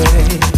away.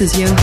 This is Johan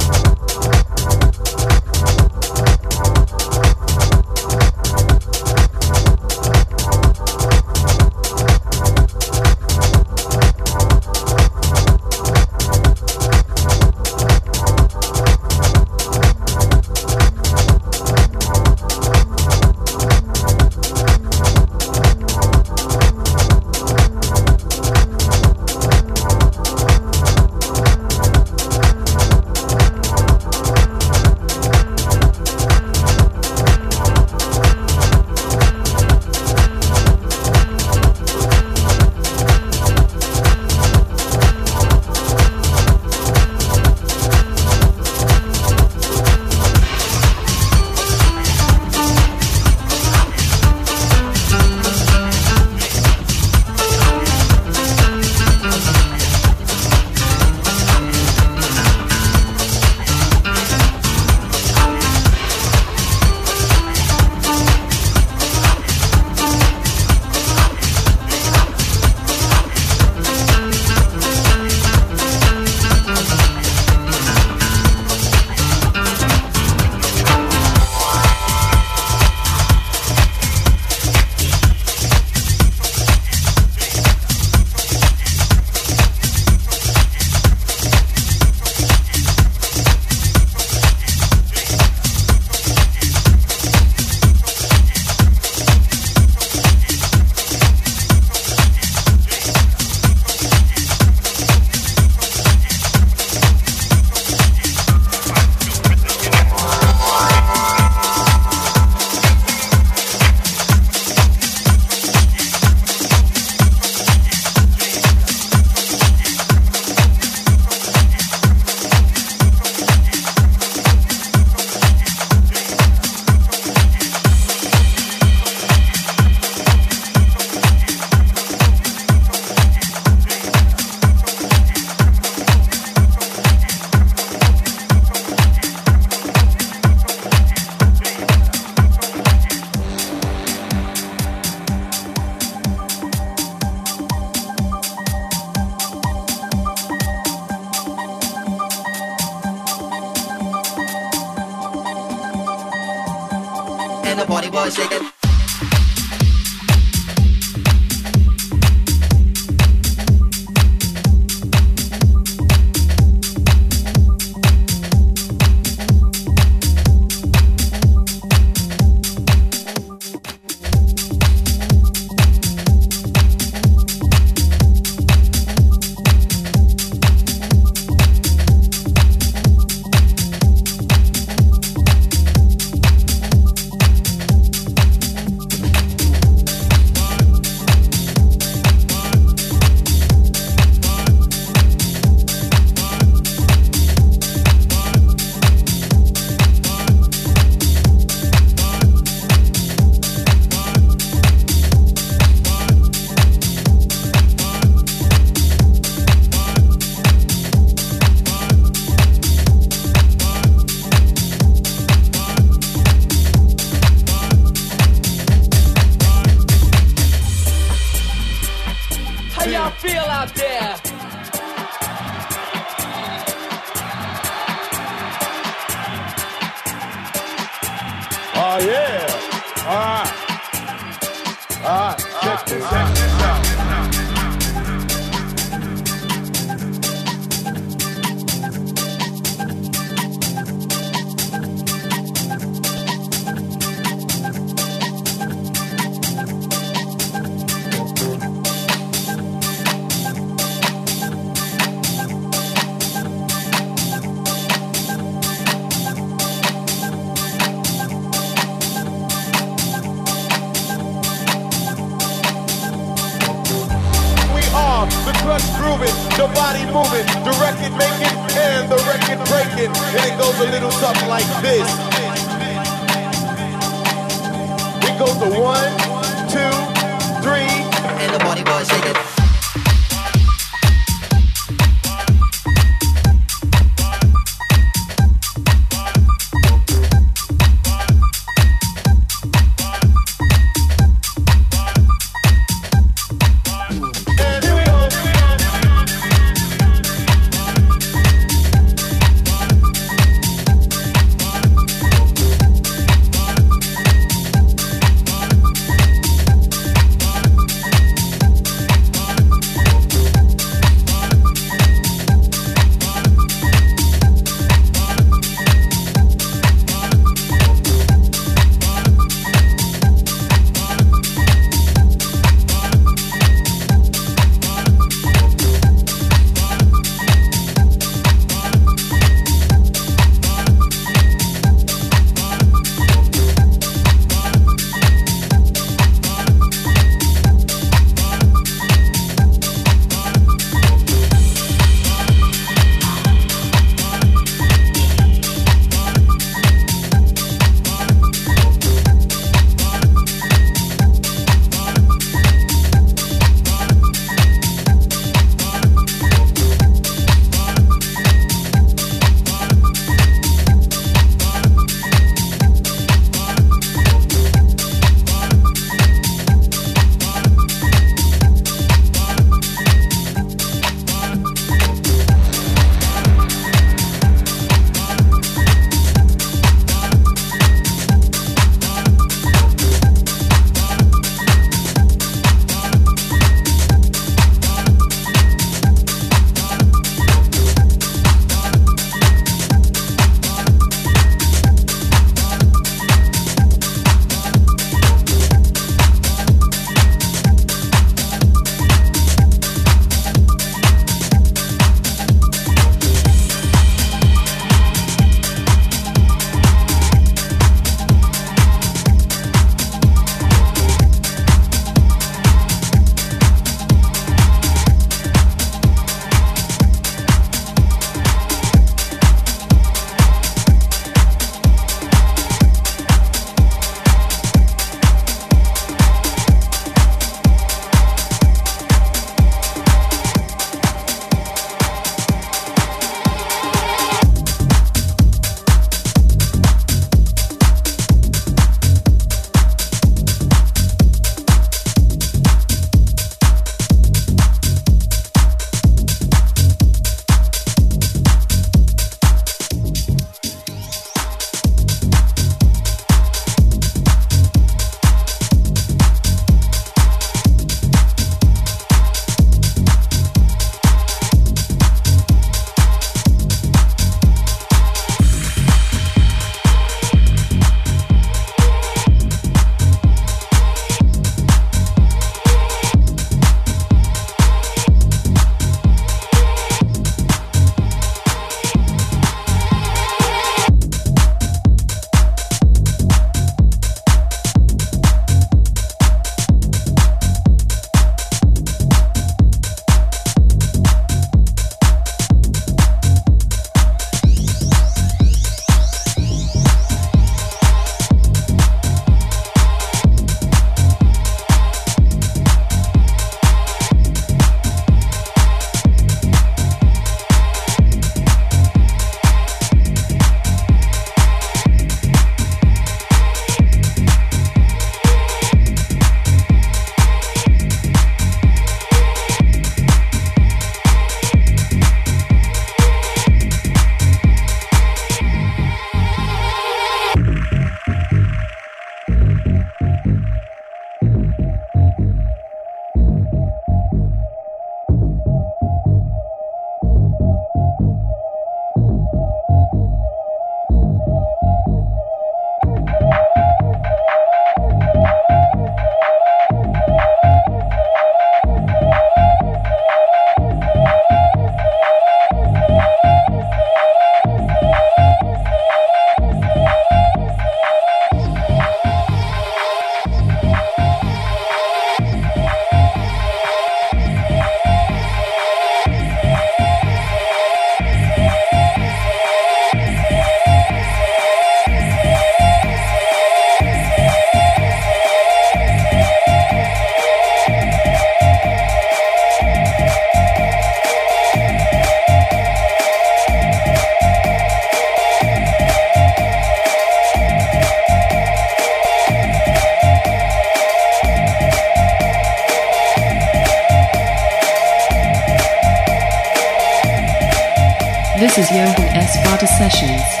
This is Johan S. Vata Sessions.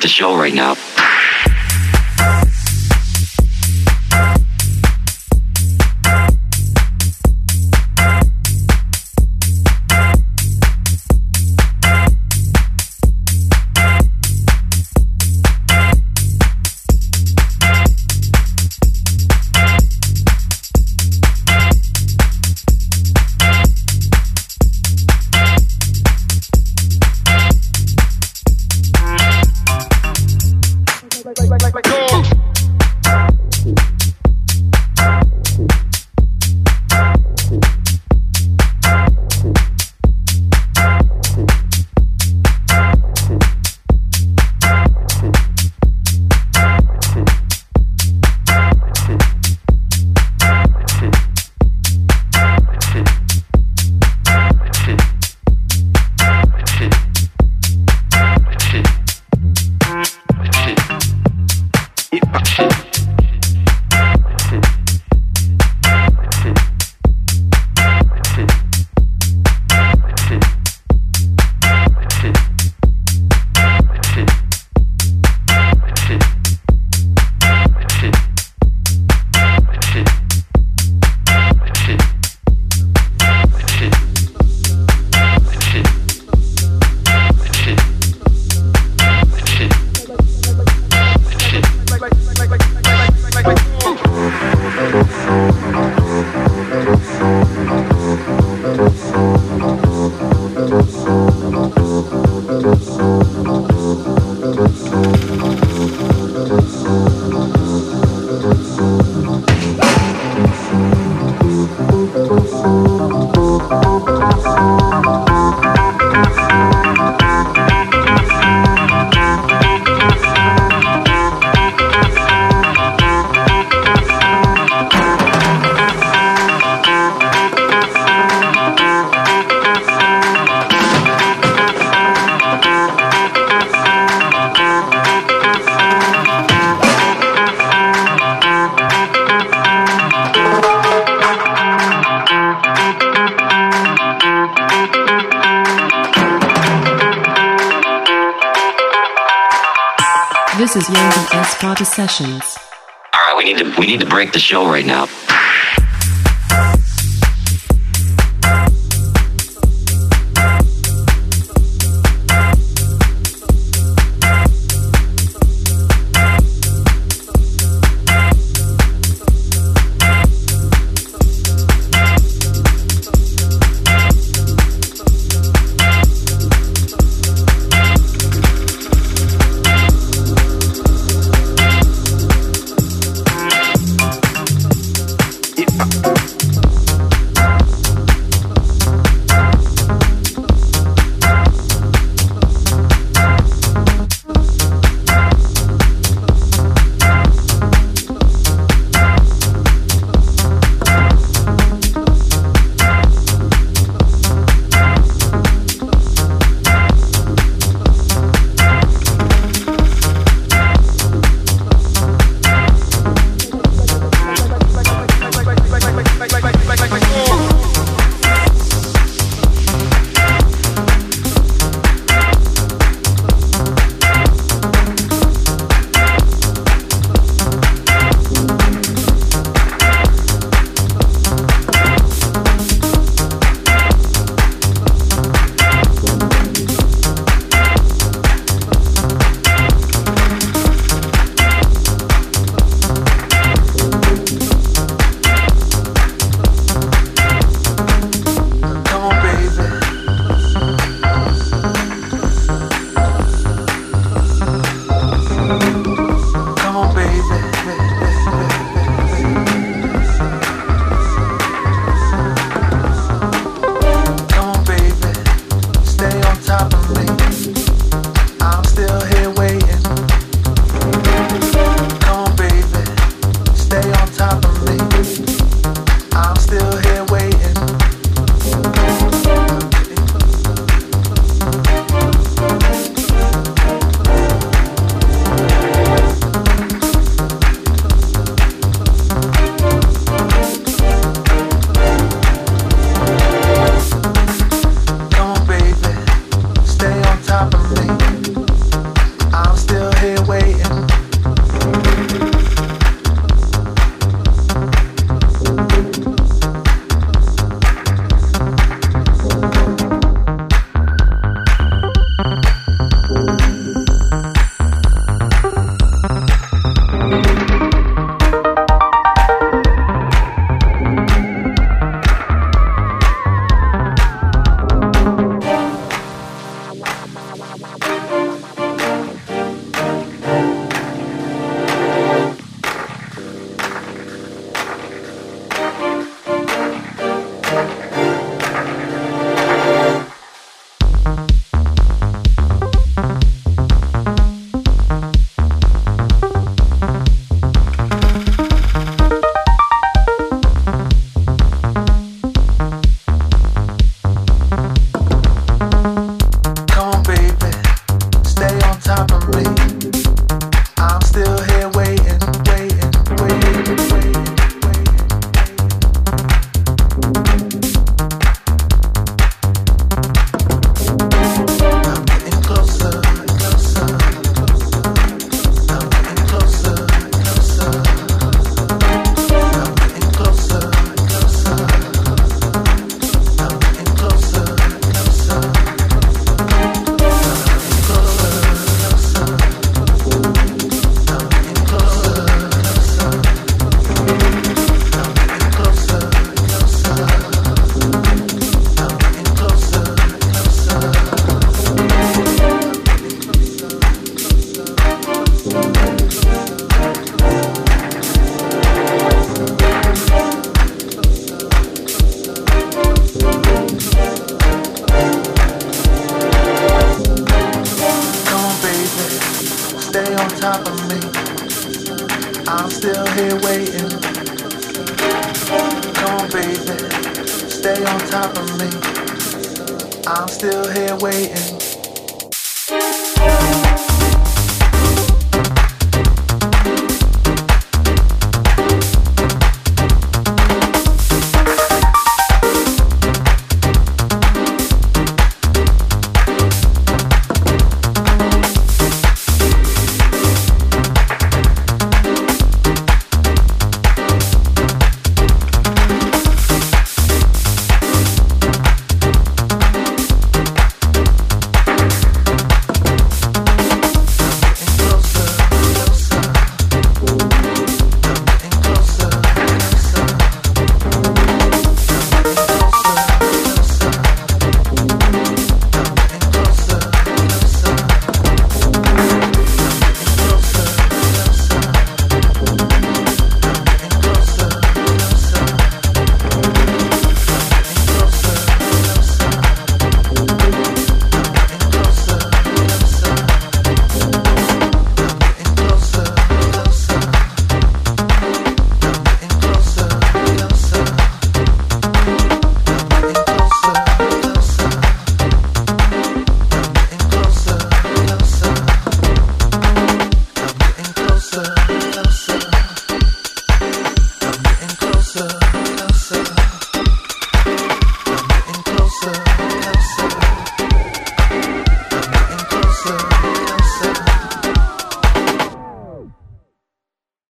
The show right now. Is Party Sessions. All right, we need to we need to break the show right now.